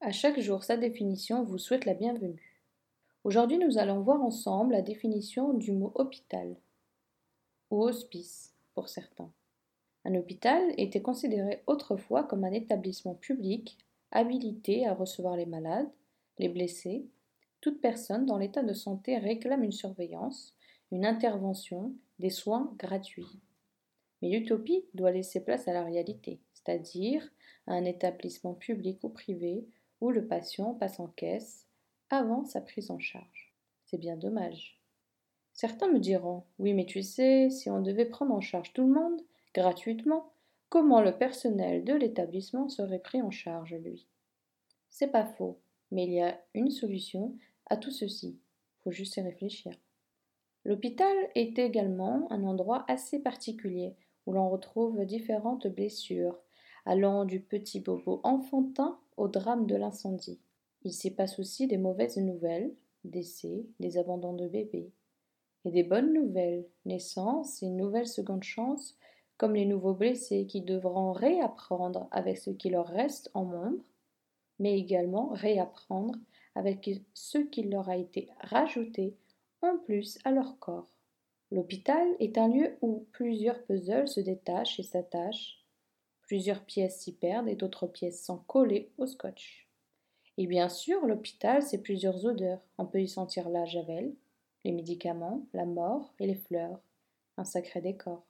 À chaque jour sa définition vous souhaite la bienvenue. Aujourd'hui nous allons voir ensemble la définition du mot hôpital ou hospice pour certains. Un hôpital était considéré autrefois comme un établissement public habilité à recevoir les malades, les blessés, toute personne dans l'état de santé réclame une surveillance, une intervention, des soins gratuits. Mais l'utopie doit laisser place à la réalité, c'est-à-dire à un établissement public ou privé où le patient passe en caisse avant sa prise en charge. C'est bien dommage. Certains me diront Oui, mais tu sais, si on devait prendre en charge tout le monde, gratuitement, comment le personnel de l'établissement serait pris en charge, lui? C'est pas faux, mais il y a une solution à tout ceci. Faut juste y réfléchir. L'hôpital est également un endroit assez particulier où l'on retrouve différentes blessures, allant du petit bobo enfantin au drame de l'incendie. Il s'y passe aussi des mauvaises nouvelles, décès, des abandons de bébés, et des bonnes nouvelles, naissances et une nouvelle seconde chance, comme les nouveaux blessés qui devront réapprendre avec ce qui leur reste en membre, mais également réapprendre avec ce qui leur a été rajouté en plus à leur corps. L'hôpital est un lieu où plusieurs puzzles se détachent et s'attachent, plusieurs pièces s'y perdent et d'autres pièces sont collées au scotch. Et bien sûr, l'hôpital, c'est plusieurs odeurs. On peut y sentir la javel, les médicaments, la mort et les fleurs. Un sacré décor.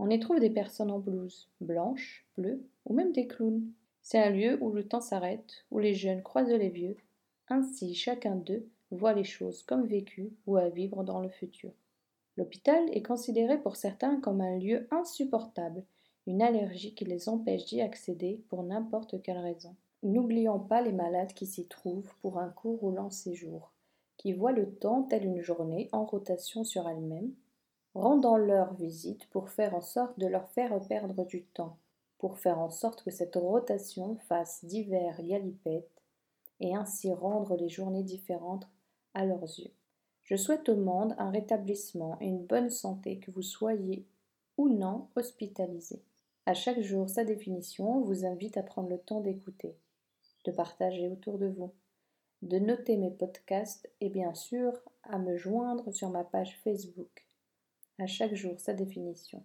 On y trouve des personnes en blouse, blanches, bleues ou même des clowns. C'est un lieu où le temps s'arrête, où les jeunes croisent les vieux. Ainsi, chacun d'eux voit les choses comme vécues ou à vivre dans le futur. L'hôpital est considéré pour certains comme un lieu insupportable, une allergie qui les empêche d'y accéder pour n'importe quelle raison. N'oublions pas les malades qui s'y trouvent pour un court ou long séjour, qui voient le temps tel une journée en rotation sur elle-même, rendant leur visite pour faire en sorte de leur faire perdre du temps, pour faire en sorte que cette rotation fasse divers galipettes et ainsi rendre les journées différentes à leurs yeux. Je souhaite au monde un rétablissement et une bonne santé, que vous soyez ou non hospitalisé. À chaque jour, sa définition vous invite à prendre le temps d'écouter, de partager autour de vous, de noter mes podcasts et bien sûr à me joindre sur ma page Facebook. À chaque jour, sa définition,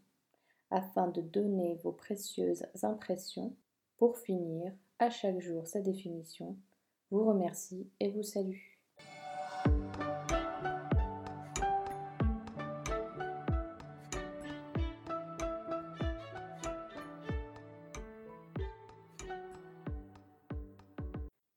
afin de donner vos précieuses impressions. Pour finir, à chaque jour, sa définition, vous remercie et vous salue.